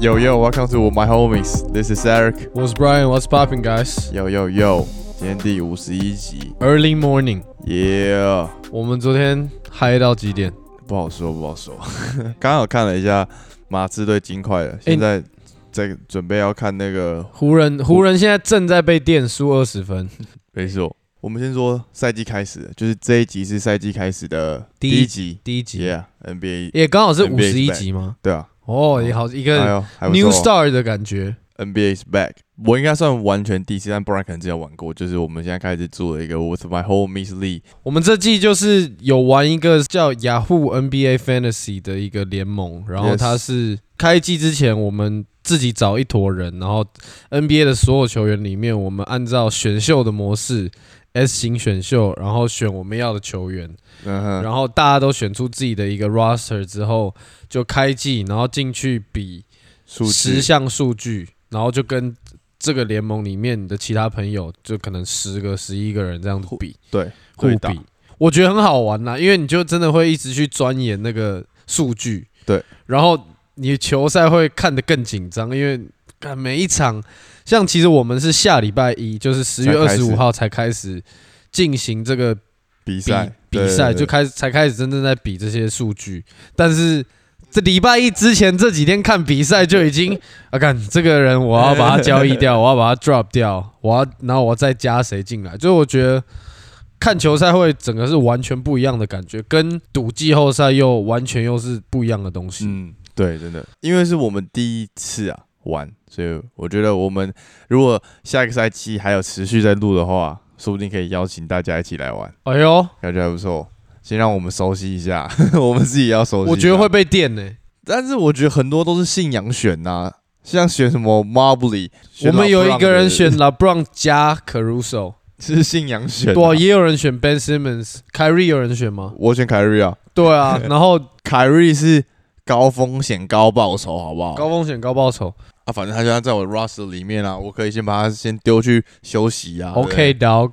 Yo yo, welcome to my homies. This is Eric. What's Brian? What's popping, guys? Yo yo yo，今天第五十一集 Early morning， ，Yeah，我们昨天嗨到几点？不好说不好说。刚刚有看了一下 马刺队金块了，现在在准备要看那个，湖人，湖人现在正在被电输二十分，没错。我们先说赛季开始，就是这一集是赛季开始的第第一一集第一集，Yeah，NBA，也刚好是五 NBA 十一集吗？对啊，哦，也好一哎个 New Star 的感觉。NBA is back，我应该算完全第一次，但不然可能之前玩过。就是我们现在开始做了一个 With My Whole Miss League，我们这季就是有玩一个叫 Yahoo NBA Fantasy 的一个联盟，然后它是开季之前我们自己找一坨人，然后 NBA 的所有球员里面，我们按照选秀的模式 S 型选秀，然后选我们要的球员，然后大家都选出自己的一个 roster 之后，就开季，然后进去比数十项数据，然后就跟这个联盟里面的其他朋友，就可能十个、十一个人这样子比对互对打。比，我觉得很好玩呐，因为你就真的会一直去钻研那个数据，对，然后你球赛会看得更紧张，因为看每一场，像其实我们是下礼拜一，就是十月才开始。二十五号才开始进行这个比比赛比赛就开始才开始真正在比这些数据，但是这礼拜一之前这几天看比赛就已经啊，看这个人我要把他交易掉，我要把他 drop 掉，我要然后我再加谁进来，就我觉得看球赛会整个是完全不一样的感觉，跟赌季后赛又完全又是不一样的东西。嗯，对，真的，因为是我们第一次啊玩，所以我觉得我们如果下一个赛季还有持续在录的话，说不定可以邀请大家一起来玩，哎呦，感觉还不错。先让我们熟悉一下，我们自己要熟悉。我觉得会，被电呢、但是我觉得很多都是信仰选呐、像选什么 Mobley，我们有一个人选选 LeBron 加 Caruso，是信仰选、啊，对啊，也有人选 Ben Simmons，Kyrie 有人选吗？我选凯瑞啊，对啊，然后凯瑞是高风险高报酬，好不好？高风险高报酬。啊，反正他现在在我的 roster 里面啊，我可以先把他先丢去休息啊。OK 对 dog，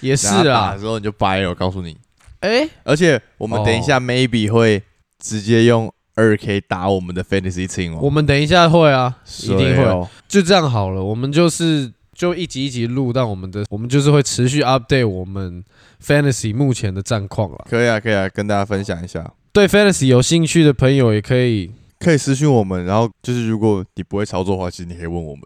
也是啊的。时候你就掰了，我告诉你。哎、而且我们等一下 maybe 会直接用二 K 打我们的 fantasy team 哦，我们等一下会啊，一定会。哦就这样好了，我们就是就一集一集录，但我们的我们就是会持续 update 我们 fantasy 目前的战况了。可以啊，可以啊，跟大家分享一下。对 fantasy 有兴趣的朋友也可以，可以私信我们，然后就是如果你不会操作的话，其实你可以问我们，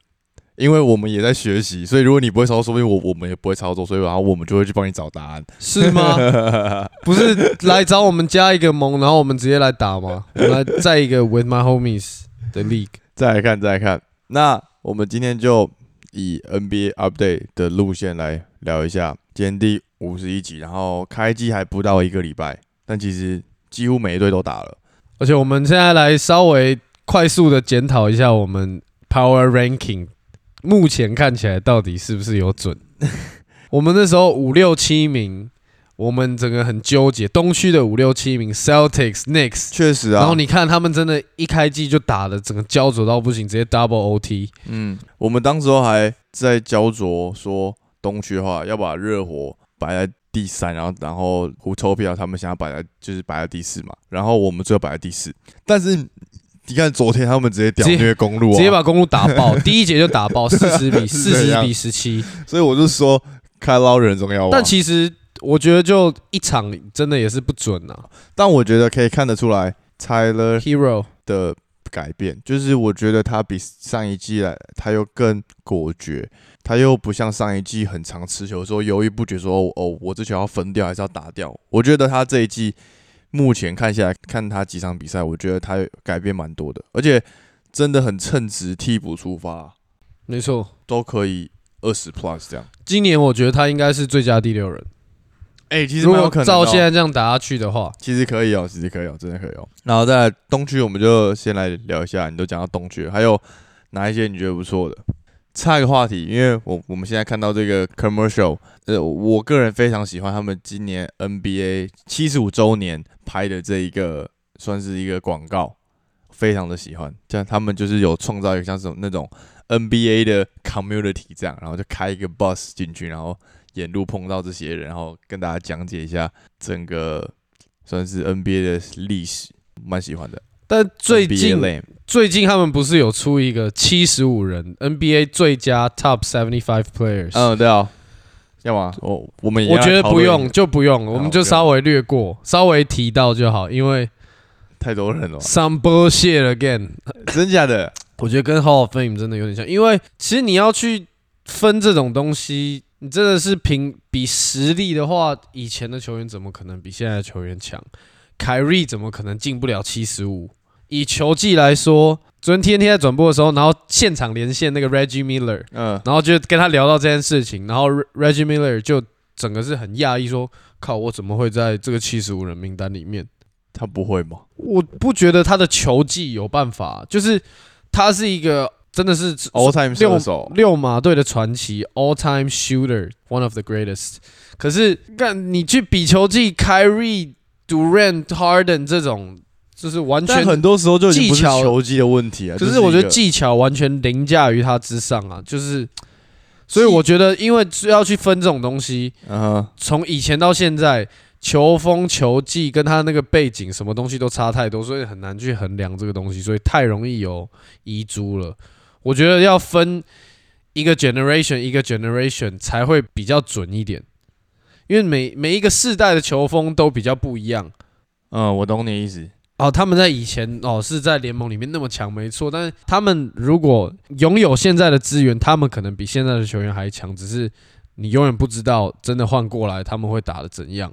因为我们也在学习，所以如果你不会操作，说不定我我们也不会操作，所以然后我们就会去帮你找答案。是吗？不是来找我们加一个盟，然后我们直接来打吗？我们来再一个 with my homies 的 league。再来看，再来看。那我们今天就以 NBA update 的路线来聊一下，今天第五十一集，然后开机还不到一个礼拜，但其实几乎每一队都打了。而且我们现在来稍微快速的检讨一下我们 Power Ranking，目前看起来到底是不是有准？我们那时候五六七名，我们整个很纠结，东区的五六七名 Celtics、Knicks，确实啊，然后你看他们真的一开季就打的整个焦灼到不行，直接 Double OT。嗯，我们当时候还在焦灼说东区的话要把热火摆在第三，然后然后 Utopia 他们想要摆在就是摆在第四嘛，然后我们最后摆在第四，但是你看昨天他们直接屌虐公路啊，直接把公路打爆，第一节就打爆，四十比是四十比十七。所以我就说开捞人重要啊。但其实我觉得就一场真的也是不准啊但我觉得可以看得出来 Tyler，Hero。的改变，就是我觉得他比上一季来，他又更果决，他又不像上一季很常持球说犹豫不决说，哦哦，我这球要分掉还是要打掉？我觉得他这一季目前看下来，看他几场比赛，我觉得他改变蛮多的，而且真的很称职，替补出发没错，都可以二十 plus 这样。今年我觉得他应该是最佳第六人。哎、其实如蛮有可能照现在这样打下去的话，其实可以哦，其实可以哦，真的可以哦。然后在东区，我们就先来聊一下，你都讲到东区，还有哪一些你觉得不错的？插一个话题，因为我我们现在看到这个 commercial，呃，我个人非常喜欢他们今年 NBA 七十五周年拍的这一个，算是一个广告，非常的喜欢。像他们就是有创造一个像这种那种 NBA 的 community 这样，然后就开一个 bus 进去，然后沿路碰到这些人，然后跟大家讲解一下整个算是 NBA 的历史，蛮喜欢的。但最近最近他们不是有出一个七十五人 NBA 最佳 Top Seventy Five Players？嗯，对啊，要吗？我我们也我觉得不用，就不用，我们就稍微略过，稍微提到就好，因为太多人了，some bullshit again。真假的？我觉得跟 Hall of Fame 真的有点像，因为其实你要去分这种东西，你真的是凭比实力的话，以前的球员怎么可能比现在的球员强？凯瑞怎么可能进不了七十五？以球技来说，昨天 TNT 在转播的时候，然后现场连线那个 Reggie Miller，嗯，然后就跟他聊到这件事情，然后 Re- Reggie Miller 就整个是很讶异，说：“靠，我怎么会在这个七十五人名单里面？”他不会吗？我不觉得他的球技有办法，就是他是一个真的是 all time 六射手，六马队的传奇，all time shooter，one of the greatest。可是干你去比球技，Kyrie、Durant、Harden 这种，就是完全，但很多时候就已经不是技巧球技的问题啊。可就是我觉得技巧完全凌驾于他之上啊，就是。所以我觉得，因为要去分这种东西，啊，从以前到现在，球风、球技跟他那个背景，什么东西都差太多，所以很难去衡量这个东西，所以太容易有遗珠了。我觉得要分一个 generation 一个 generation 才会比较准一点，因为每每一个世代的球风都比较不一样。嗯，我懂你意思。哦，他们在以前哦是在联盟里面那么强，没错。但是他们如果拥有现在的资源，他们可能比现在的球员还强。只是你永远不知道真的换过来他们会打的怎样。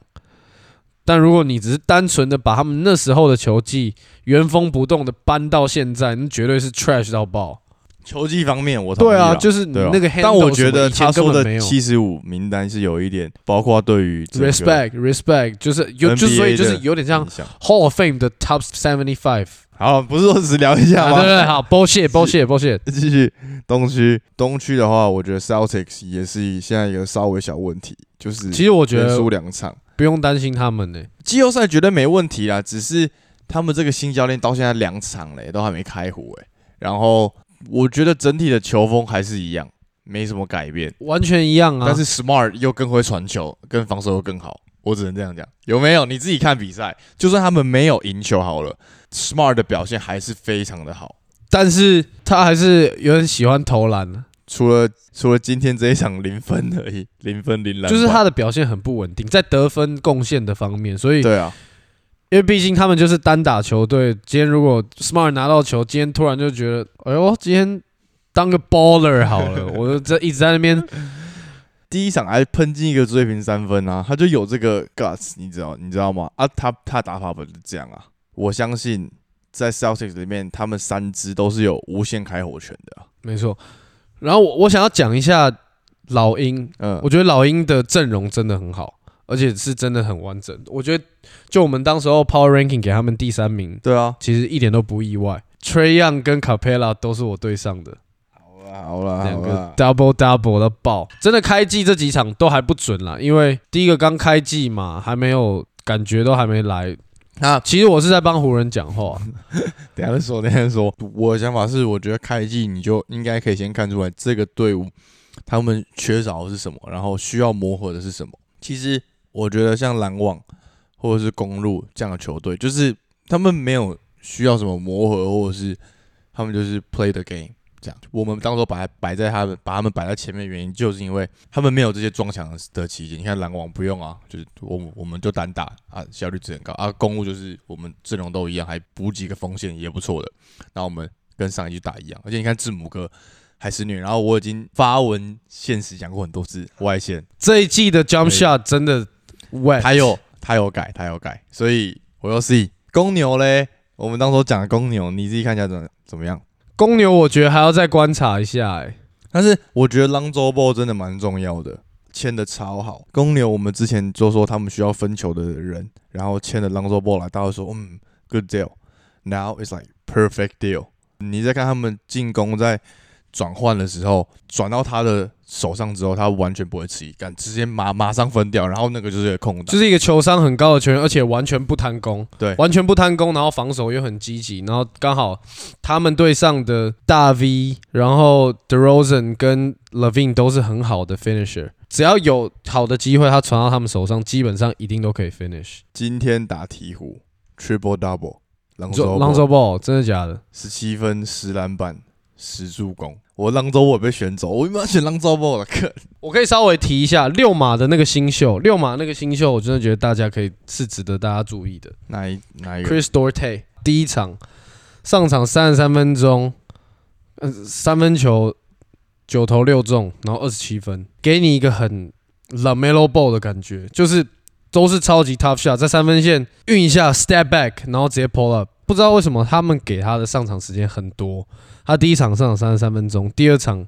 但如果你只是单纯的把他们那时候的球技原封不动的搬到现在，那绝对是 trash 到爆。球技方面，我同意对啊，就是你那个 handle 但我觉得他说的七十五名单是有一点，包括对于 respect respect，就是有就所以就是有点像 Hall of Fame 的 Top Seventy Five。好，不是说只聊一下啊，吗？对对对，好 bullshit bullshit bullshit。继续东区，东区的话，我觉得 Celtics 也是现在一个稍微小问题，就是其实我觉得输两场，不用担心他们呢、季后赛绝对没问题啦，只是他们这个新教练到现在两场嘞，都还没开胡哎。然后我觉得整体的球风还是一样，没什么改变，完全一样啊。但是 Smart 又更会传球，跟防守又更好，我只能这样讲。有没有？你自己看比赛，就算他们没有赢球好了，Smart 的表现还是非常的好。但是他还是有点喜欢投篮啊，除了除了今天这一场零分而已，零分零篮，就是他的表现很不稳定，在得分贡献的方面。所以，对啊，因为毕竟他们就是单打球队，今天如果 Smart 拿到球，今天突然就觉得，哎呦，今天当个 baller 好了，我就这一直在那边，第一场还喷进一个追平三分啊，他就有这个 guts，你知道你知道吗？啊，他他打法不是这样啊，我相信在 Celtics 里面，他们三支都是有无限开火权的啊、没错。然后我我想要讲一下老鹰，嗯，我觉得老鹰的阵容真的很好，而且是真的很完整。我觉得就我们当时候 Power Ranking 给他们第三名，对啊，其实一点都不意外。Trey Young 跟 Capella 都是我对上的，好啦好啦两个，double double 的爆，真的开季这几场都还不准啦，因为第一个刚开季嘛，还没有感觉都还没来。那其实我是在帮湖人讲话，等下再说，等下再说。我的想法是，我觉得开季你就应该可以先看出来这个队伍他们缺少的是什么，然后需要磨合的是什么。其实我觉得像篮网或者是公路这样的球队，就是他们没有需要什么磨合，或者是他们就是 play the game 这样。我们当时候把它摆在他们，把他们摆在前面的，原因就是因为他们没有这些撞墙的期间。你看篮网不用啊，就是我们我们就单打啊，效率值很高啊。公路就是我们阵容都一样，还补几个锋线也不错的。然后我们跟上一季打一样，而且你看字母哥还是虐。然后我已经发文现实讲过很多次外线，这一季的 jump shot 真的 wet，他有他有改，他有改，所以我又 see 公牛嘞。我们当时候讲的公牛，你自己看一下怎么怎么样？公牛，我觉得还要再观察一下、欸。但是我觉得 Lonzo Ball 真的蛮重要的，签的超好。公牛我们之前就说他们需要分球的人，然后签了 Lonzo Ball 来，大家说嗯 good deal。Now it's like perfect deal。你再看他们进攻在转换的时候，转到他的手上之后，他完全不会迟疑，敢直接马马上分掉，然后那个就是一个空档，就是一个球商很高的球员，而且完全不贪功，对。完全不贪功，然后防守又很积极，然后刚好他们队上的大 V，然后 DeRozan 跟 Levine 都是很好的 finisher，只要有好的机会，他传到他们手上，基本上一定都可以 finish。今天打鹈鹕 triple double，朗你说州 Ball 真的假的？十七分、十篮板、十助攻，我朗州我被选走，我他妈选朗州 ball 了，看 我可以稍微提一下六马的那个新秀，六马那个新秀，我真的觉得大家可以是值得大家注意的。哪一哪一个？Chris Dorte 第一场上场三十三分钟，呃，三分球九投六中，然后二十七分，给你一个很 Lamelo Ball 的感觉，就是都是超级 tough shot，在三分线运一下 step back，然后直接 pull up。不知道为什么他们给他的上场时间很多，他第一场上场三十三分钟，第二场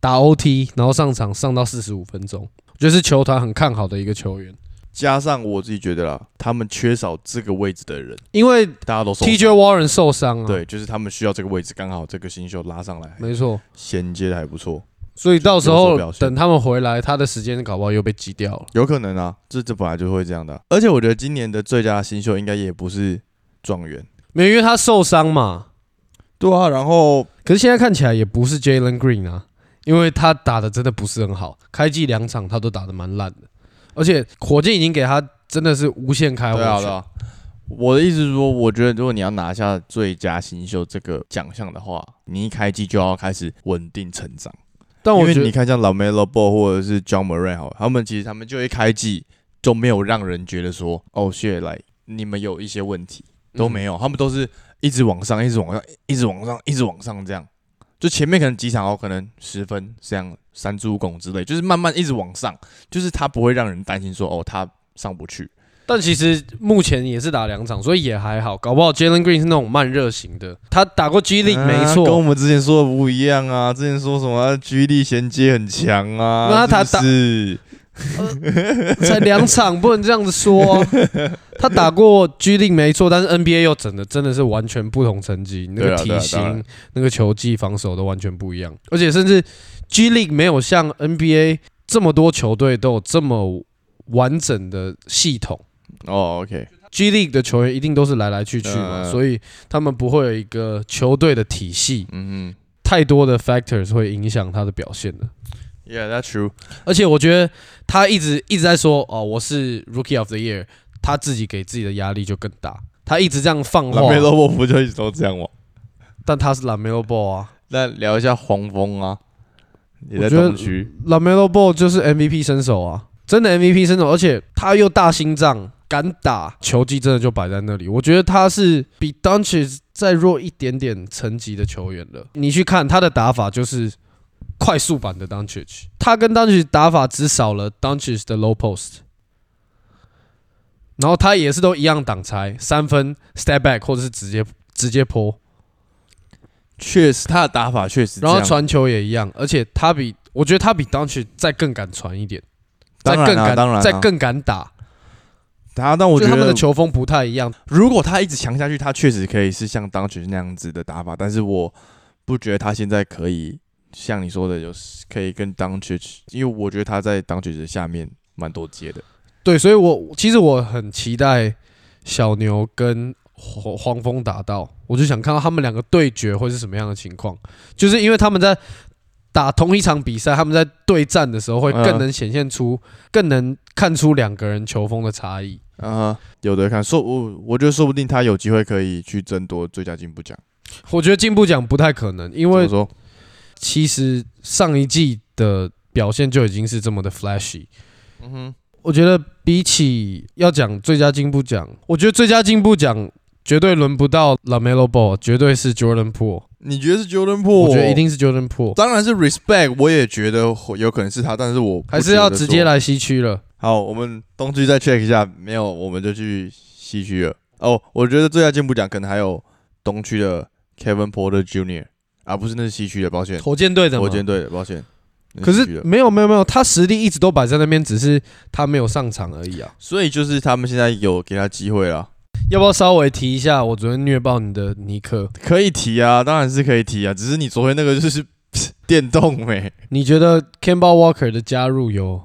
打 OT，然后上场上到四十五分钟，我觉得是球团很看好的一个球员，加上我自己觉得啦，他们缺少这个位置的人，因为大家都受 TJ 伤 Warren 受伤啊，，对，就是他们需要这个位置，刚好这个新秀拉上来，没错。衔接的还不错，所以到时候等他们回来，他的时间搞不好又被挤掉了。有可能啊，这这本来就会这样的啊、而且我觉得今年的最佳新秀应该也不是状元，没有，因为他受伤嘛。对啊，然后可是现在看起来也不是 Jalen Green 啊，因为他打的真的不是很好，开季两场他都打的蛮烂的，而且火箭已经给他真的是无限开火对啊，对啊。我的意思是说，我觉得如果你要拿下最佳新秀这个奖项的话，你一开季就要开始稳定成长。但我觉得你看像 Lamelo Ball 或者是 John Murray 好了，他们其实他们就一开季就没有让人觉得说，哦，shit，来你们有一些问题都没有。有，他们都是一直往上，一直往上，一直往上，一直往上这样。就前面可能几场哦，可能十分这样三助攻之类，就是慢慢一直往上，就是他不会让人担心说哦他上不去。但其实目前也是打两场，所以也还好。搞不好 Jalen Green 是那种慢热型的，他打过 G League 没啊跟我，们之前说的不一样啊。之前说什么居力衔接很强啊，那他是 才两场不能这样子说啊、他打过 G League 没错，但是 NBA 又整的真的是完全不同层级，那个对啊啊体型、那个球技、防守都完全不一样，而且甚至 G League 没有像 NBA 这么多球队都有这么完整的系统。哦，OK，G League 的球员一定都是来来去去嘛，嗯所以他们不会有一个球队的体系，嗯嗯太多的 factors 会影响他的表现的。哼，Yeah，that's true。而且我觉得他一直一直在说哦，我是 Rookie of the Year，他自己给自己的压力就更大。他一直这样放话，拉梅洛波不就一直都这样吗？但他是 Lamelo Ball 啊那聊一下黄蜂啊，你在我觉得东区，，Lamelo Ball 就是 MVP 身手啊，真的 MVP 身手，而且他又大心脏，敢打，球技真的就摆在那里。我觉得他是比 d u n c h 再弱一点点层级的球员了。你去看他的打法，就是快速版的 d u n c h 他跟 d u n c h 打法只少了 d u n c h 的 low post。然后他也是都一样挡拆三分 step back 或者是直接直接泼，确实他的打法确实，然后传球也一样，而且他比我觉得他比 d u n c h 再更敢传一点，再更敢当然啊再更敢打。他，但我觉得他们的球风不太一样。如果他一直强下去，他确实可以是像当曲那样子的打法，但是我不觉得他现在可以像你说的，有可以跟当曲，因为我觉得他在当曲的下面蛮多接的。对，所以我其实我很期待小牛跟黄黄蜂打到，我就想看到他们两个对决会是什么样的情况，就是因为他们在打同一场比赛，他们在对战的时候会更嗯能显现出，更能看出两个人球风的差异。啊、有的看，说我我觉得说不定他有机会可以去争夺最佳进步奖。我觉得进步奖不太可能，因为？其实上一季的表现就已经是这么的 flashy。嗯哼，我觉得比起要讲最佳进步奖，我觉得最佳进步奖绝对轮不到 Lamelo Ball，绝对是 Jordan Po。你觉得是 Jordan Po？我觉得一定是 Jordan Po，当然是 respect，我也觉得会有可能是他，但是我还是要。直接来西区了。好，我们东区再 check 一下，没有我们就去西区了。哦，我觉得最佳进步奖可能还有东区的 Kevin Porter Jr. 啊，不是那是西区的，抱歉，火箭队的火，箭队的，抱歉。可是没有没有没有，他实力一直都摆在那边，只是他没有上场而已啊。所以就是他们现在有给他机会了，要不要稍微提一下？我昨天虐爆你的尼克，可以提啊，当然是可以提啊，只是你昨天那个就是 电动没？你觉得 c a m b a l Walker 的加入有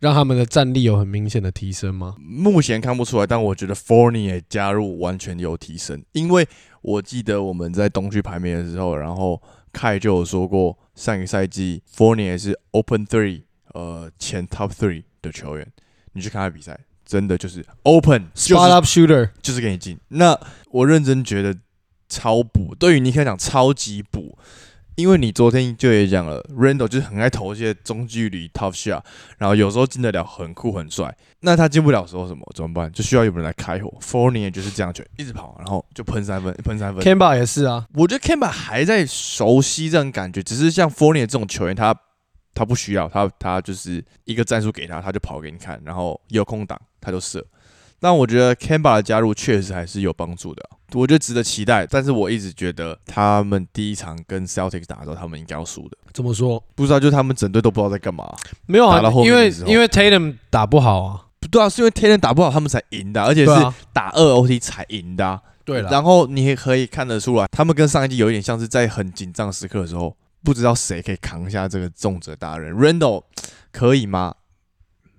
让他们的战力有很明显的提升吗？目前看不出来，但我觉得 Fournier 加入完全有提升，因为我记得我们在东区排名的时候，然后凯就有说过，上个赛季 Fournier 是 Open Three，呃，前 Top Three 的球员。你去看他比赛，真的就是 Open，就 Spot 是 up shooter，就是给你进。那我认真觉得超补，对于尼克讲超级补，因为你昨天就也讲了，Randall 就是很爱投一些中距离 tough shot，然后有时候进得了很酷很帅。那他进不了的时候什么怎么办？就需要有人来开火。Fournier 就是这样，就一直跑，然后就喷三分，喷三分。Kemba 也是啊，我觉得 Kemba 还在熟悉这种感觉，只是像 Fournier 这种球员，他他不需要，他他就是一个战术给他，他就跑给你看，然后有空档他就射。但我觉得 Kemba 的加入确实还是有帮助的，我觉得值得期待。但是我一直觉得他们第一场跟 Celtics 打的时候，他们应该要输的。怎么说？不知道，就是他们整队都不知道在干嘛。没有啊打到后，面因为因为 Tatum 打不好啊，不对啊，是因为 Tatum 打不好，他们才赢的，而且是打二 OT 才赢的啊、对了，然后你也可以看得出来，他们跟上一季有一点像是在很紧张时刻的时候，不知道谁可以扛下这个重责大任。Randall 可以吗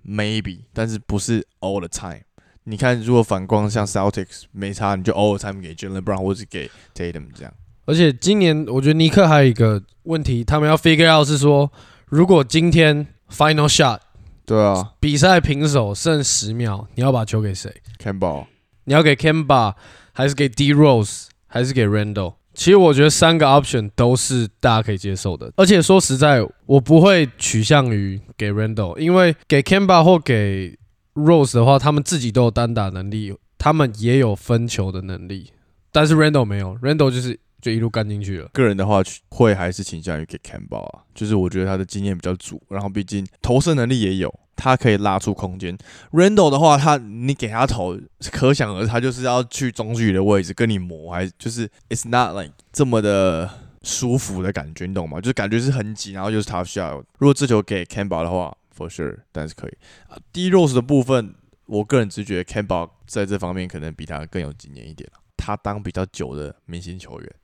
？Maybe，但是不是 all the time。你看，如果反观像 Celtics 没差，你就 all the time 给 Jalen Brown 或是给 Tatum 这样。而且今年我觉得尼克还有一个问题，他们要 figure out 是说，如果今天 final shot 对啊比赛平手剩十秒，你要把球给谁？，Campbell 你要给 c a m b a 还是给 D Rose 还是给 Randall？其实我觉得三个 option 都是大家可以接受的，而且说实在，我不会取向于给 Randall，因为给 c a m b a 或给 Rose 的话，他们自己都有单打能力，他们也有分球的能力，但是 Randall 没有，Randall 就是就一路干进去了。个人的话会还是倾向于给 Campbell 啊，就是我觉得他的经验比较足，然后毕竟投射能力也有，他可以拉出空间。Randall 的话，他你给他投，可想而知，他就是要去中距离的位置跟你磨，还就是 it's not like 这么的舒服的感觉，你懂吗？就是感觉是很紧，然后就是 tough shot。如果这球给 Campbell 的话，for sure，但是可以啊。D Rose 的部分，我个人直觉得 Campbell 在这方面可能比他更有经验一点他当比较久的明星球员。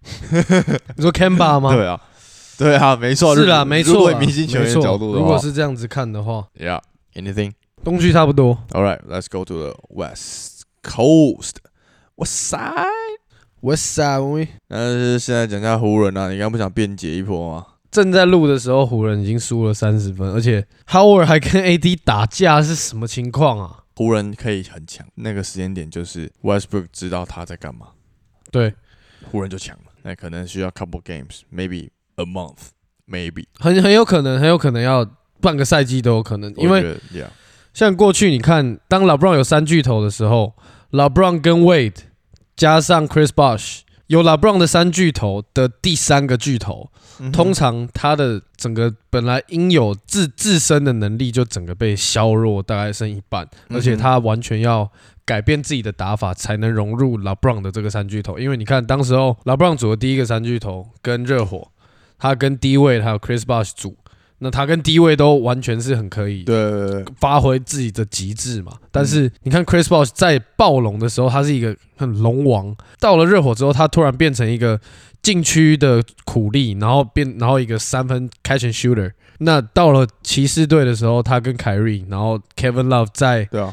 你说 Kemba 吗？对啊，对啊，没错，是啊，没错啦，如果明星球员的角度的话，如果是这样子看的话，，Yeah，anything。东区差不多。All right, let's go to the West Coast. West Side。West Side，我们那现在讲一下湖人啊，你刚刚不想辩解一波吗？正在录的时候，湖人已经输了三十分，而且 Howard 还跟 AD 打架，是什么情况啊？湖人可以很强，那个时间点就是 Westbrook 知道他在干嘛，对，湖人就强了。那可能需要 couple games, maybe a month, maybe。很很有可能，很有可能要半个赛季都有可能，因为像过去你看，当 LeBron 有三巨头的时候，LeBron 跟 Wade 加上 Chris Bosh，有 LeBron 的三巨头的第三个巨头，通常他的整个本来应有自自身的能力就整个被削弱，大概剩一半，嗯而且他完全要改变自己的打法，才能融入 LeBron 的这个三巨头。因为你看，当时候 LeBron 组的第一个三巨头跟热火，他跟低位还有 Chris Bosh 组，那他跟低位都完全是很可以对发挥自己的极致嘛。但是你看 Chris Bosh 在暴龙的时候，他是一个很龙王，到了热火之后，他突然变成一个禁区的苦力，然后变然后一个三分 catch and shooter。那到了骑士队的时候，他跟凯瑞，然后 Kevin Love 在对啊，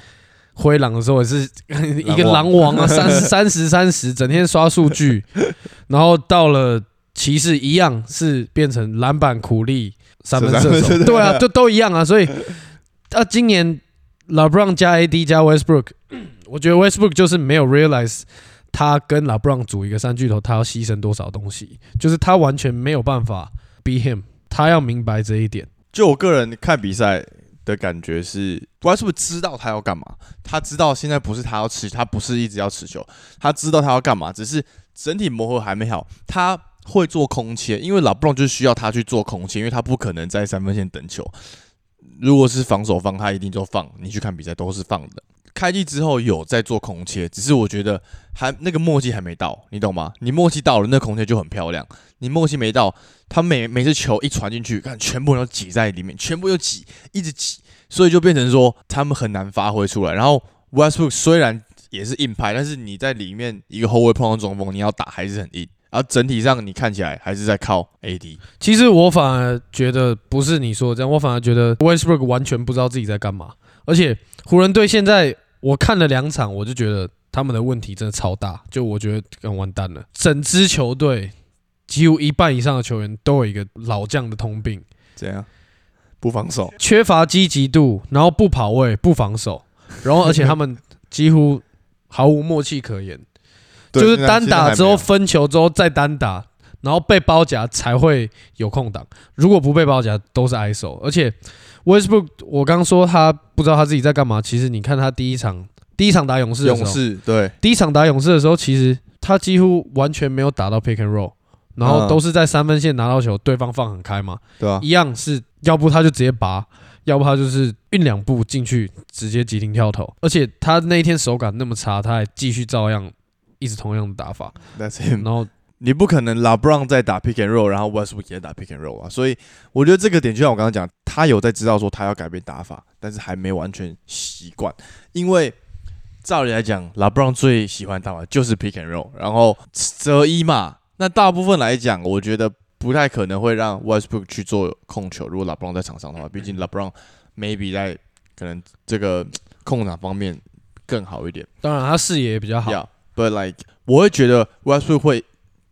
灰狼的时候也是一个狼王啊，三十三十三十，整天刷数据。然后到了骑士一样是变成篮板苦力三分射手，对啊，就都一样啊。所以 啊，今年 LeBron 加 AD 加 Westbrook，我觉得 Westbrook 就是没有 realize 他跟 LeBron 组一个三巨头，他要牺牲多少东西，就是他完全没有办法 be him，他要明白这一点。就我个人看比赛的感觉是，Westbrook 知道他要干嘛，他知道现在不是他要持，他不是一直要持球，他知道他要干嘛，只是整体磨合还没好，他会做空切，因为老布朗就需要他去做空切，因为他不可能在三分线等球。如果是防守方，他一定就放。你去看比赛都是放的。开季之后有在做空切，只是我觉得还那个默契还没到，你懂吗？你默契到了，那空切就很漂亮。你默契没到，他每每次球一传进去，看全部人都挤在里面，全部又挤，一直挤，所以就变成说他们很难发挥出来。然后 Westbrook 虽然也是硬派，但是你在里面一个后卫碰到中锋，你要打还是很硬。然后整体上你看起来还是在靠 AD。其实我反而觉得不是你说的这样，我反而觉得 Westbrook 完全不知道自己在干嘛。而且湖人队现在我看了两场，我就觉得他们的问题真的超大，就我觉得更完蛋了。整支球队几乎一半以上的球员都有一个老将的通病，怎样？不防守，缺乏积极度，然后不跑位、不防守，然后而且他们几乎毫无默契可言。对就是单打之后分球之后再单打，然后被包夹才会有空档。如果不被包夹，都是 ISO。而且 Westbrook，我刚说他不知道他自己在干嘛。其实你看他第一场，第一场打勇士的时勇候，士对第一场打勇士的时候，其实他几乎完全没有打到 pick and roll，然后嗯都是在三分线拿到球，对方放很开嘛，对啊？一样是要不他就直接拔，要不他就是运两步进去直接急停跳投。而且他那一天手感那么差，他还继续照样一直同样的打法，That's him。然后你不可能 LeBron 在打 pick and roll，然后 Westbrook 也打 pick and roll 啊，所以我觉得这个点就像我刚刚讲，他有在知道说他要改变打法，但是还没完全习惯，因为照理来讲，LeBron 最喜欢打法就是 pick and roll，然后择一嘛，那大部分来讲，我觉得不太可能会让 Westbrook 去做控球，如果 LeBron 在场上的话，毕竟 LeBron maybe 在可能这个控场方面更好一点。当然他视野也比较好。Yeah, but like 我会觉得 Westbrook 会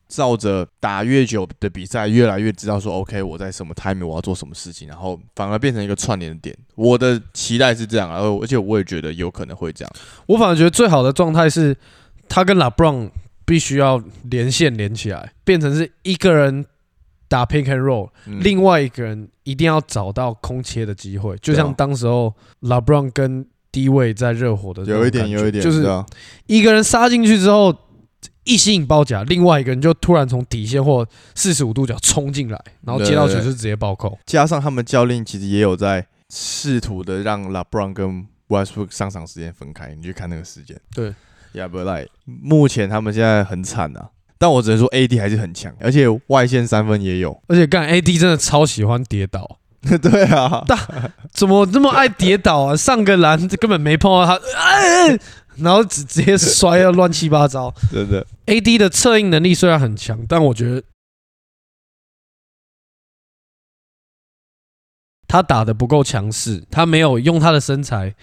照着打越久的比赛，越来越知道说 OK 我在什么 timing 我要做什么事情，然后反而变成一个串联的点。我的期待是这样啊，而而且我也觉得有可能会这样。我反而觉得最好的状态是他跟 LeBron 必须要连线连起来，变成是一个人打 pick and roll，、嗯另外一个人一定要找到空切的机会，就像当时候 LeBron 跟低位在热火的有一点有一点就是啊一个人杀进去之后。一吸引包夹，另外一个人就突然从底线或四十五度角冲进来，然后接到球就直接暴扣。加上他们教练其实也有在试图的让 LeBron 跟 Westbrook 上场时间分开，你去看那个时间。对，Yeah, but like 目前他们现在很惨啊，但我只能说 AD 还是很强，而且外线三分也有。而且干 AD 真的超喜欢跌倒，对啊，怎么这么爱跌倒啊？上个篮根本没碰到他，哎，然后直直接摔了乱七八糟。真的。AD 的策应能力虽然很强，但我觉得他打的不够强势，他没有用他的身材，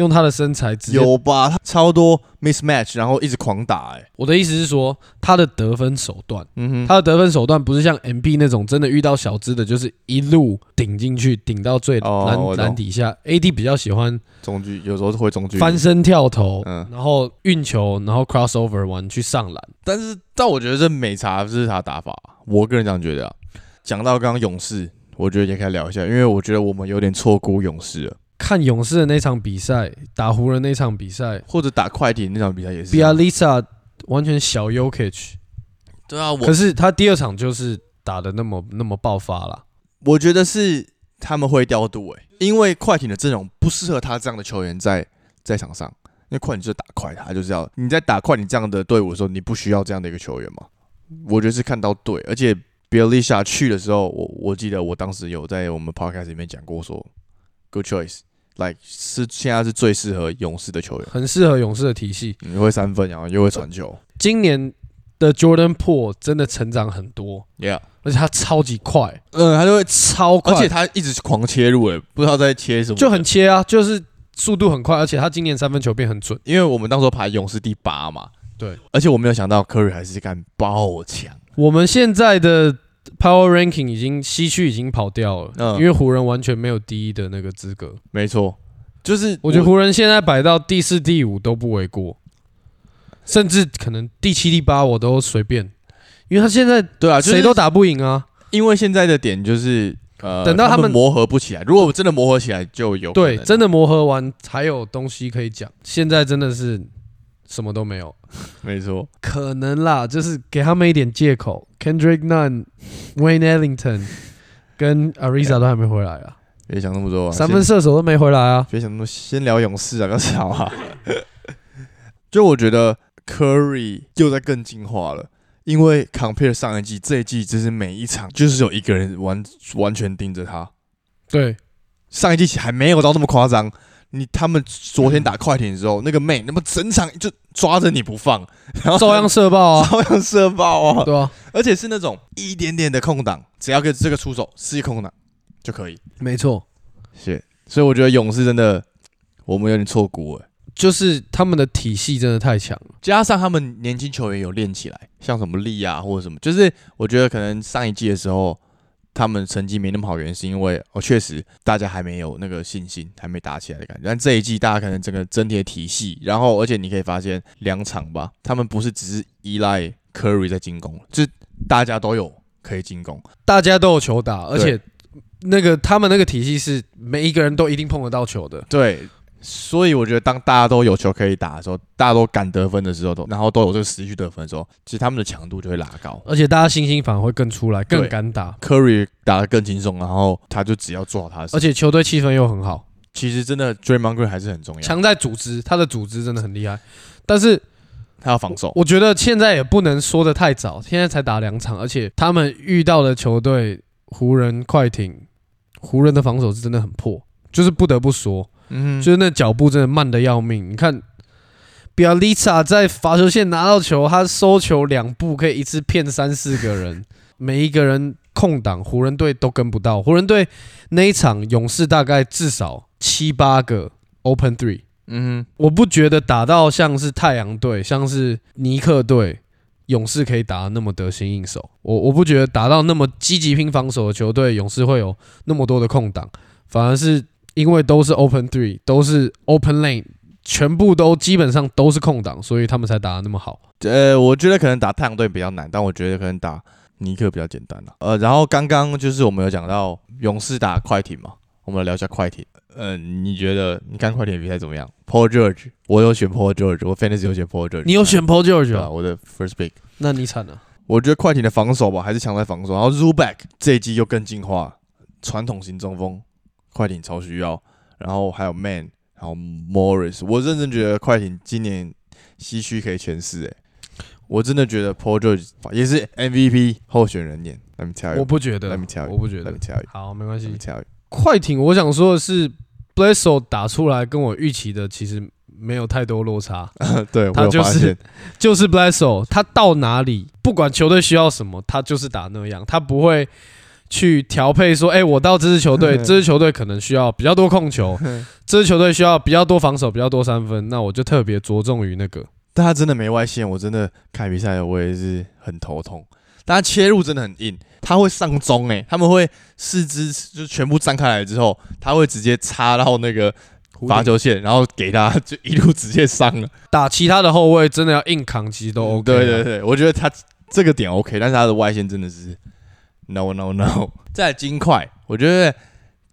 用他的身材直接。有吧？他超多 mismatch，然后一直狂打、欸，哎，我的意思是说，他的得分手段，嗯哼，他的得分手段不是像 MB 那种真的遇到小资的，就是一路顶进去，顶到最篮篮底下。AD 比较喜欢中距有时候会中距翻，身跳投，嗯然后运球，然后 crossover 完去上篮。但是但我觉得这美茶这是他打法，我个人这样觉得啊。讲到刚刚勇士，我觉得也可以聊一下，因为我觉得我们有点错估勇士了，看勇士的那场比赛，打湖人那场比赛或者打快艇那场比赛也是比啊。a l i s a 完全小 Yokich，对啊，我可是他第二场就是打的那么那么爆发了。我觉得是他们会调度诶、因为快艇的阵容不适合他这样的球员在在场上，因为快艇就是打快，他就是要你在打快艇这样的队伍的时候，你不需要这样的一个球员嘛？我觉得是看到对，而且 Bialisha 去的时候，我我记得我当时有在我们 podcast 里面讲过说，good choice，like 是现在是最适合勇士的球员，很适合勇士的体系。你会三分，然后又会传球。今年的 Jordan Po 真的成长很多，，yeah，而且他超级快，嗯，他就会，超快，而且他一直狂切入诶、不知道在切什么，就很切啊，就是速度很快，而且他今年三分球变很准。因为我们当时候排勇士第八嘛，对，而且我没有想到 Curry 还是干爆强，我们现在的 Power Ranking 已经西区已经跑掉了，嗯因为湖人完全没有第一的那个资格。没错，就是我觉得湖人现在摆到第四、第五都不为过，甚至可能第七、第八我都随便，因为他现在对啊，就是谁都打不赢啊。因为现在的点就是呃，等到他们他磨合不起来，如果真的磨合起来，就有可能对，真的磨合完才有东西可以讲。现在真的是什么都没有，没错，可能啦，就是给他们一点借口。Kendrick Nunn、Wayne Ellington 跟 Ariza 都还没回来啊，别想那么多啊，三分射手都没回来啊。别想那么多，先聊勇士啊，不要吵啊。就我觉得 Curry 又在更进化了。因为 compare 上一季，这一季就是每一场就是有一个人完完全盯着他，对，上一季还没有到那么夸张，你他们昨天打快艇的时候，那个妹那么整场就抓着你不放，然后照样射爆啊，照样射爆啊，对啊，而且是那种一点点的空档，只要给这个出手是一空档就可以。没错，是，所以我觉得勇士真的我们有点错估了。就是他们的体系真的太强了。加上他们年轻球员有练起来，像什么力啊或者什么，就是我觉得可能上一季的时候他们成绩没那么好，原因是因为哦确实大家还没有那个信心，还没打起来的感觉。但这一季大家可能整个整体的体系，然后而且你可以发现两场吧，他们不是只是依赖 Curry 在进攻，就是大家都有可以进攻。大家都有球打，而且那个他们那个体系是每一个人都一定碰得到球的。对，所以我觉得当大家都有球可以打的时候，大家都敢得分的时候，都然后都有这个实力去得分的时候，其实他们的强度就会拉高。而且大家信心反而会更出来，更敢打，Curry 打得更轻松，然后他就只要做好他的事而且球队气氛又很好，其实真的 Draymond Green 还是很重要，强在组织，他的组织真的很厉害。但是他要防守。我觉得现在也不能说的太早，现在才打两场，而且他们遇到的球队湖人、快艇，湖人的防守是真的很破，就是不得不说，嗯就是那脚步真的慢的要命。你看，比尔利萨在罚球线拿到球，他收球两步可以一次骗三四个人，每一个人空档，湖人队都跟不到。湖人队那一场勇士大概至少七八个 open three。嗯我不觉得打到像是太阳队、像是尼克队、勇士可以打得那么得心应手。我我不觉得打到那么积极拼防守的球队，勇士会有那么多的空档，反而是因为都是 open three，都是 open lane，全部都基本上都是空档，所以他们才打得那么好。哼，呃，我觉得可能打太阳队比较难，但我觉得可能打尼克比较简单了。呃，然后刚刚就是我们有讲到勇士打快艇嘛，我们来聊一下快艇。呃，你觉得你看快艇比赛怎么样？Paul George，我有选 Paul George，我 fantasy 有选 Paul George，你有选 Paul George 吧？啊？我的 first pick。那你惨了。我觉得快艇的防守吧，还是强在防守。然后 Zuback 这一季又更进化，传统型中锋，快艇超需要。然后还有 Man，然后 Morris，我认真觉得快艇今年西区可以全四诶。我真的觉得 Paul George 也是 MVP 候选人年。Let me tell 我 you，不觉得 Let me tell，you，我不觉 Let 得 me。tell you，好，没关 Let 系 me。tell you。快艇，我想说的是 b l e s s o 打出来跟我预期的其实没有太多落差。对，我他就是有发现。就是 Blesso，他到哪里，不管球队需要什么，他就是打那样，他不会去调配说，哎、我到这支球队，这支球队可能需要比较多控球，这支球队需要比较多防守，比较多三分，那我就特别着重于那个。但他真的没外线，我真的看比赛我也是很头痛。但他切入真的很硬，他会上中诶、他们会四肢就全部张开来之后，他会直接插到那个罚球线，然后给他就一路直接上了。打其他的后卫真的要硬扛，其实都 OK 啊。对对对，我觉得他这个点 OK，但是他的外线真的是 no no no。再金块，我觉得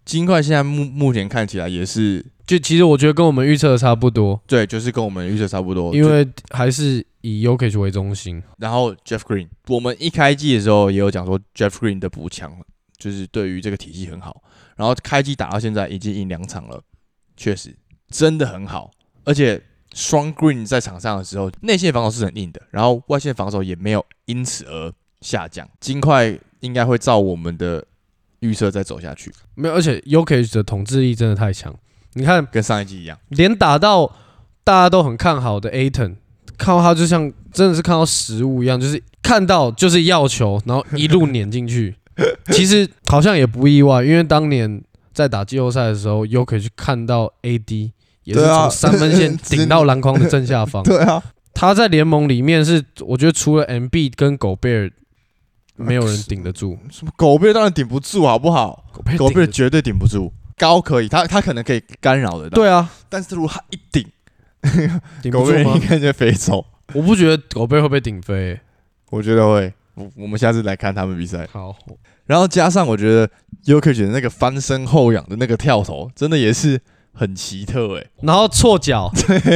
金块现在目目前看起来也是就其实我觉得跟我们预测的差不多，对，就是跟我们预测差不多，因为还是以 Yokich 为中心。然后 Jeff Green，我们一开季的时候也有讲说 Jeff Green 的补强，就是对于这个体系很好。然后开机打到现在已经赢两场了，确实真的很好。而且双 Green 在场上的时候，内线防守是很硬的，然后外线防守也没有因此而下降。金块应该会照我们的预测再走下去，没有，而且 Yokich 的统治力真的太强。你看，跟上一季一样。连打到大家都很看好的 Aton，看到他就像真的是看到食物一样，就是看到就是要球，然后一路碾进去。其实好像也不意外，因为当年在打季后赛的时候 k i 去看到 AD 也是从三分线顶到篮筐的正下方。对啊，他在联盟里面是，我觉得除了 MB 跟狗贝尔，没有人顶得住。什么狗贝当然顶不住，好不好？狗贝狗贝顶得住绝对顶不住。高可以，他他可能可以干扰得到，对啊，但是如果他一顶，顶不住吗狗贝应？该就飞走。我不觉得狗贝会被顶飞欸、我觉得会。我我们下次来看他们比赛，好，然后加上我觉得 u k 的那个翻身后仰的那个跳投，真的也是很奇特诶、然后错脚，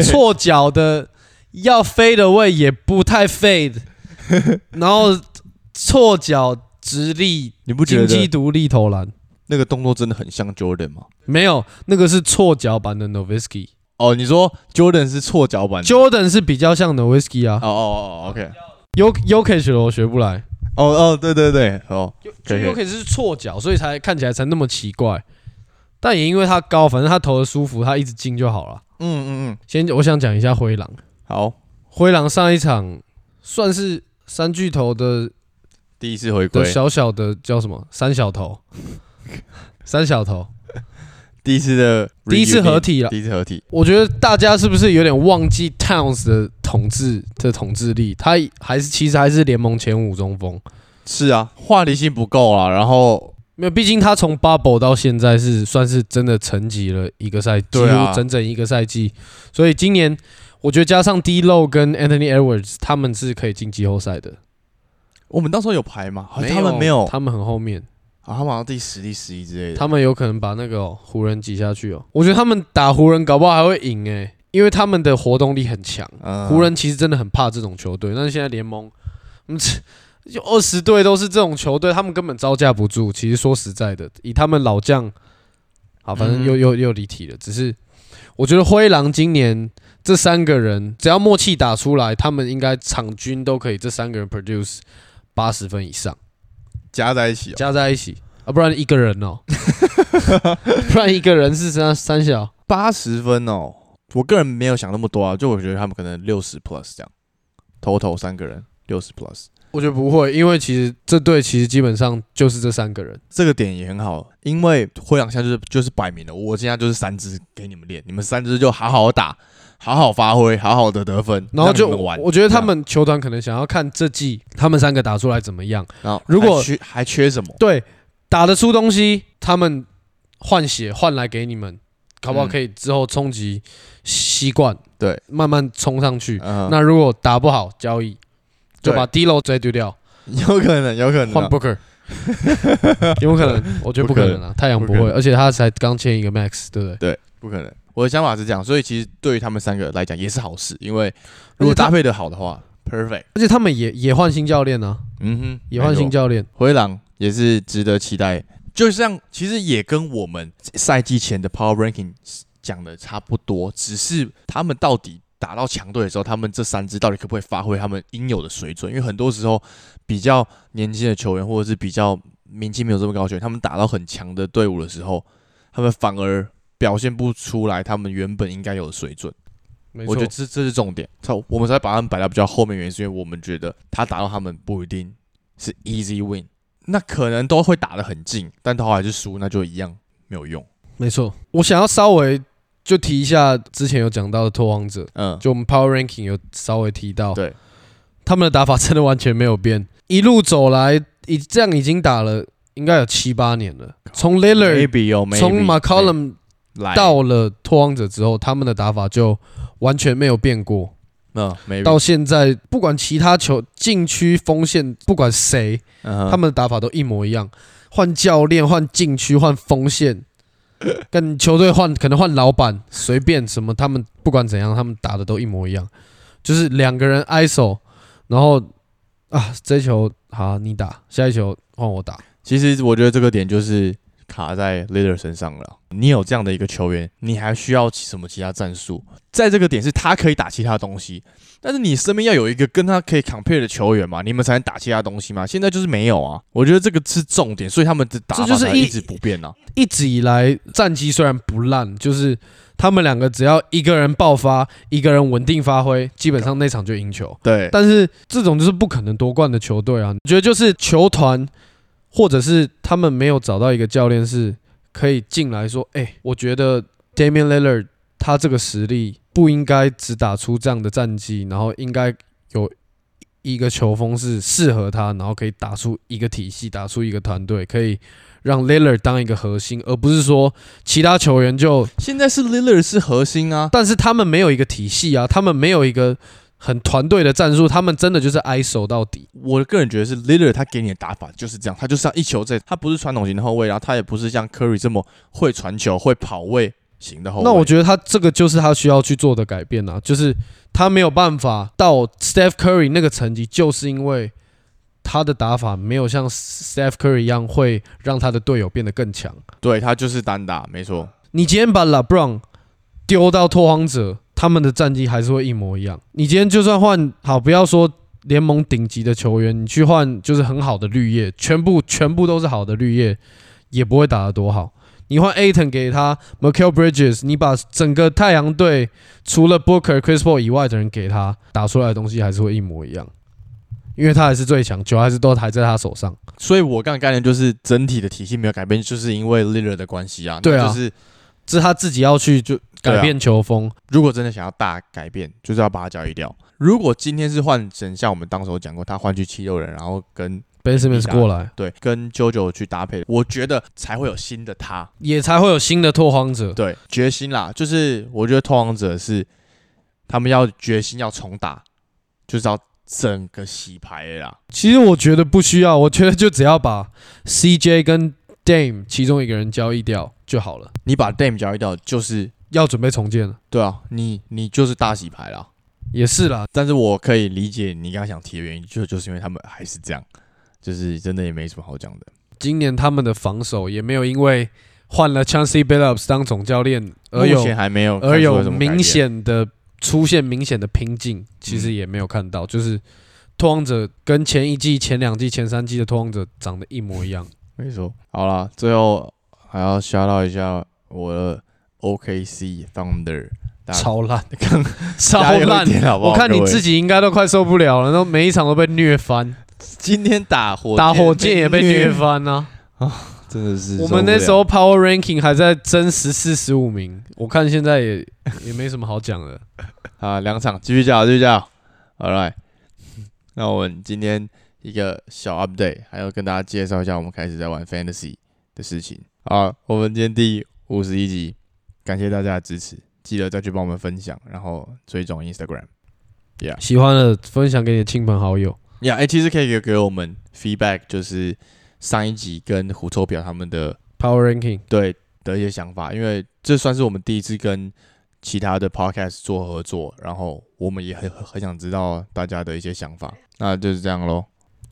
错脚的要飞的位也不太 fade，然后错脚直立你不觉金鸡得独立投篮，那个动作真的很像 Jordan 吗？没有那个是错脚版的是错脚版 Jordan 是错脚版的？是比较像 Novisky 啊。哦哦哦，OK，，U Yokich 我学不来。哦哦，对对对，哦，可以可以，Yokich 是错脚，所以才看起来才那么奇怪。但也因为他高，反正他投的舒服，他一直进就好了。嗯嗯嗯，先我想讲一下灰狼，好，灰狼上一场算是三巨头的第一次回的归，小小的叫什么三小头，三小头，第一次的第一次合体了。第一次合体，我觉得大家是不是有点忘记 Towns 的统治的统治力？他还是其实还是联盟前五中锋，是啊，话题性不够啊，然后没有，毕竟他从 Bubble 到现在是算是真的沉寂了一个赛，几对啊乎整整一个赛季。所以今年我觉得加上 D Low 跟 Anthony Edwards，他们是可以进季后赛的。我们到时候有排吗？好像他们没有，他们很后面，啊，他们好像第十、第十一之类的。他们有可能把那个哦湖、人挤下去哦。我觉得他们打湖人搞不好还会赢诶，因为他们的活动力很强。嗯湖人其实真的很怕这种球队，但是现在联盟，嗯，就二十队都是这种球队，他们根本招架不住。其实说实在的，以他们老将，好，反正嗯又又又离题了。只是我觉得灰狼今年这三个人，只要默契打出来，他们应该场均都可以这三个人 produce 八十分以上，加在一起、哦，加在一起。啊，不然一个人哦，不然一个人是三三小。八十分哦。我个人没有想那么多啊，就我觉得他们可能六十 plus 这样，total 三个人六十 plus，我觉得不会，因为其实这队其实基本上就是这三个人。这个点也很好，因为灰狼现在就是就是摆明了，我现在就是三支给你们练，你们三支就好好打，好好发挥，好好的得分，然后就。我觉得他，们球团可能想要看这季他们三个打出来怎么样。然后如果还缺还缺什么？对，打得出东西，他们换血换来给你们，搞不好嗯可以之后冲击习惯，对，慢慢冲上去。嗯，那如果打不好，交易就把低楼直接丢掉，有可能，有可能换啊、Booker。有可能？我觉得不可能啊，太阳不会，不而且他才刚签一个 Max，对不对？对，不可能。我的想法是这样，所以其实对于他们三个来讲也是好事，因为如果搭配的好的话，perfect。而且他们也也换新教练啊，嗯哼，也换新教教练。灰狼也是值得期待。就像其实也跟我们赛季前的 Power Ranking 讲的差不多，只是他们到底打到强队的时候，他们这三支到底可不可以发挥他们应有的水准？因为很多时候比较年轻的球员，或者是比较名气没有这么高的球员，他们打到很强的队伍的时候，他们反而表现不出来他们原本应该有的水准。我觉得，这这是重点，操，我们才把他们摆到比较后面，原因是因为我们觉得他打到他们不一定是 easy win，那可能都会打得很近，但他还是输，那就一样没有用。没错。我想要稍微就提一下之前有讲到的拓荒者，嗯，就我们 Power Ranking 有稍微提到，对，他们的打法真的完全没有变，一路走来，已这样已经打了应该有七八年了。从 Lillard maybe 哦，maybe，从 McCollum 来到了拓荒者之后，他们的打法就完全没有变过。嗯，maybe 到现在，不管其他球禁区锋线，不管谁，他们的打法都一模一样。换教练，换禁区，换锋线，跟球队换，可能换老板，随便什么，他们不管怎样，他们打的都一模一样。就是两个人挨手，然后啊，这一球好你打，下一球换我打。其实我觉得这个点就是卡在 leader 身上了。你有这样的一个球员，你还需要什么其他战术？在这个点是他可以打其他东西，但是你身边要有一个跟他可以 compare 的球员嘛，你们才能打其他东西嘛。现在就是没有啊，我觉得这个是重点，所以他们的打法这就是一才一直不变啊。一直以来战绩虽然不烂，就是他们两个只要一个人爆发，一个人稳定发挥，基本上那场就赢球。对，但是这种就是不可能夺冠的球队啊！我觉得就是球团，或者是他们没有找到一个教练是可以进来说，哎、我觉得 Damian Lillard 他这个实力不应该只打出这样的战绩，然后应该有一个球风是适合他，然后可以打出一个体系，打出一个团队，可以让 Lillard 当一个核心，而不是说其他球员就现在是 Lillard 是核心啊，但是他们没有一个体系啊，他们没有一个很团队的战术，他们真的就是挨守到底。我个人觉得是 Lillard 他给你的打法就是这样，他就是要一球在，他不是传统型的后卫，然后他也不是像 Curry 这么会传球、会跑位型的后卫。那我觉得他这个就是他需要去做的改变啊，就是他没有办法到 Steph Curry 那个层级，就是因为他的打法没有像 Steph Curry 一样会让他的队友变得更强。对他就是单打，没错。你今天把 LeBron 丢到拓荒者，他们的战绩还是会一模一样。你今天就算换好，不要说联盟顶级的球员，你去换就是很好的绿叶，全部全部都是好的绿叶，也不会打得多好。你换 Aton 给他 Michael Bridges，你把整个太阳队除了 Booker、Chris Paul 以外的人给他打出来的东西还是会一模一样，因为他还是最强，球还是都还在他手上。所以我刚刚概念就是整体的体系没有改变，就是因为 Lillard 的关系啊。对啊就是这是他自己要去就改变球风。如果真的想要大改变，就是要把他交易掉。如果今天是换成像我们当时有讲过，他换去七六人，然后跟 Ben Simmons 过来，对跟 JoJo 去搭配，我觉得才会有新的他。也才会有新的拓荒者。对，决心啦，就是我觉得拓荒者是他们要决心要重打，就是要整个洗牌了啦。其实我觉得不需要，我觉得就只要把 CJ 跟 Dame 其中一个人交易掉就好了。你把 Dame 交易掉，就是要准备重建了，对啊，你你就是大洗牌啦。也是啦。但是我可以理解你刚刚想提的原因，就就是因为他们还是这样，就是真的也没什么好讲的。今年他们的防守也没有因为换了 Chancey Billups 当总教练而有目前还没有而有明显的出现明显的瓶颈，其实也没有看到，就是拓荒者跟前一季、前两季、前三季的拓荒者长得一模一样。没错。好了，最后还要 shout out 一下我的 OKC Thunder，超烂，刚超烂！点好不好？我看你自己应该都快受不了了，然后每一场都被虐翻，今天打火打火箭也被虐虐，翻啊！真的是我们那时候 Power Ranking 还在争十四、十五名，我看现在也也没什么好讲的。啊，两场继续叫，继续叫。All right，那我们今天一个小 update，还要跟大家介绍一下我们开始在玩 Fantasy 的事情。好，我们今天第五十一集，感谢大家的支持，记得再去帮我们分享，然后追踪 Instagram。喜欢的分享给你的亲朋好友。，Yeah，哎，其实可以给给我们 feedback，就是上一集跟胡臭表他们的 Power Ranking 对的一些想法，因为这算是我们第一次跟其他的 podcast 做合作，然后我们也很很很想知道大家的一些想法，那就是这样喽，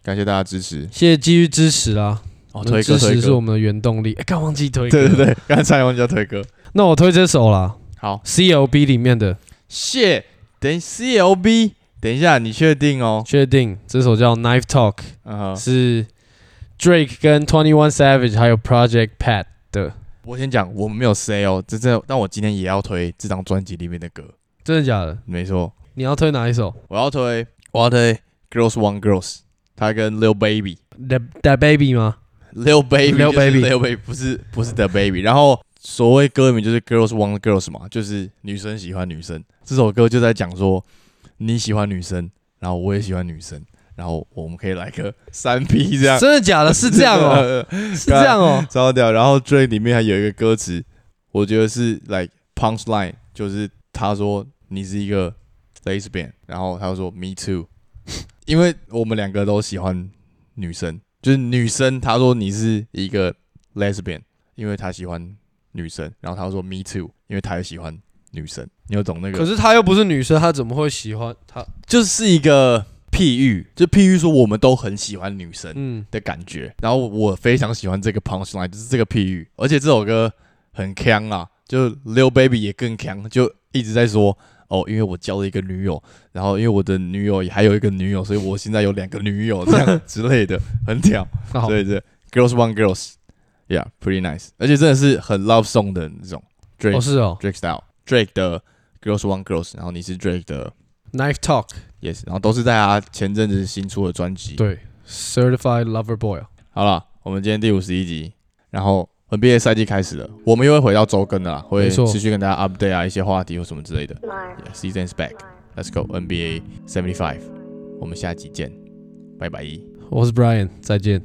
感谢大家支持。谢谢继续支持啦，哦，推歌推歌，支持是我们的原动力。哎，刚忘记推歌，对对对，刚才忘记要推歌。那我推这首啦好，，CLB 里面的，谢，等 CLB，等一下，你确定哦？确定这首叫 Knife Talk，嗯哼，是 Drake 跟 Twenty One Savage 还有 Project Pat 的，我先讲，我们没有 say 哦，这这，但我今天也要推这张专辑里面的歌，真的假的？没错，你要推哪一首我要推，我要推 Girls One Girls，他跟 Lil Baby。？That That Baby 吗？Lil Baby，Lil Baby Lil Baby 不是不是 The Baby，然后所谓歌名就是 Girls Want Girls 嘛，就是女生喜欢女生。这首歌就在讲说你喜欢女生，然后我也喜欢女生，然后我们可以来个三 P 这样，真的假的？是这样哦，哦，是这样哦。超屌。然后 Drake 里面还有一个歌词，我觉得是 like punch line，就是他说你是一个 lesbian，然后他又说 me too，因为我们两个都喜欢女生，就是女生，她说你是一个 lesbian，因为她喜欢女生，然后她说 me too，因为她也喜欢女生，你有懂那个？可是她又不是女生，她怎么会喜欢她？就是一个譬喻，就譬喻说我们都很喜欢女生，嗯，的感觉。然后我非常喜欢这个 punch line，就是这个譬喻，而且这首歌很强啊，就 Lil Baby 也更强，就一直在说哦，因为我交了一个女友，然后因为我的女友也还有一个女友，所以我现在有两个女友这样之类的，很屌。好所以这 Girls Want Girls，yeah，pretty nice，而且真的是很 love song 的那种 Drake、哦是哦 Drake style，Drake 的 Girls Want Girls，然后你是 Drake 的，Knife Talk，Yes，然后都是在他前阵子新出的专辑。对，Certified Lover Boy，好了，我们今天第五十一集，然后 NBA 赛季开始了，我们又会回到周更的啦，会持续跟大家 update 啊一些话题或什么之类的。Yeah, season's back，Let's go NBA seventy five，我们下集见，拜拜。我是 Brian，再见。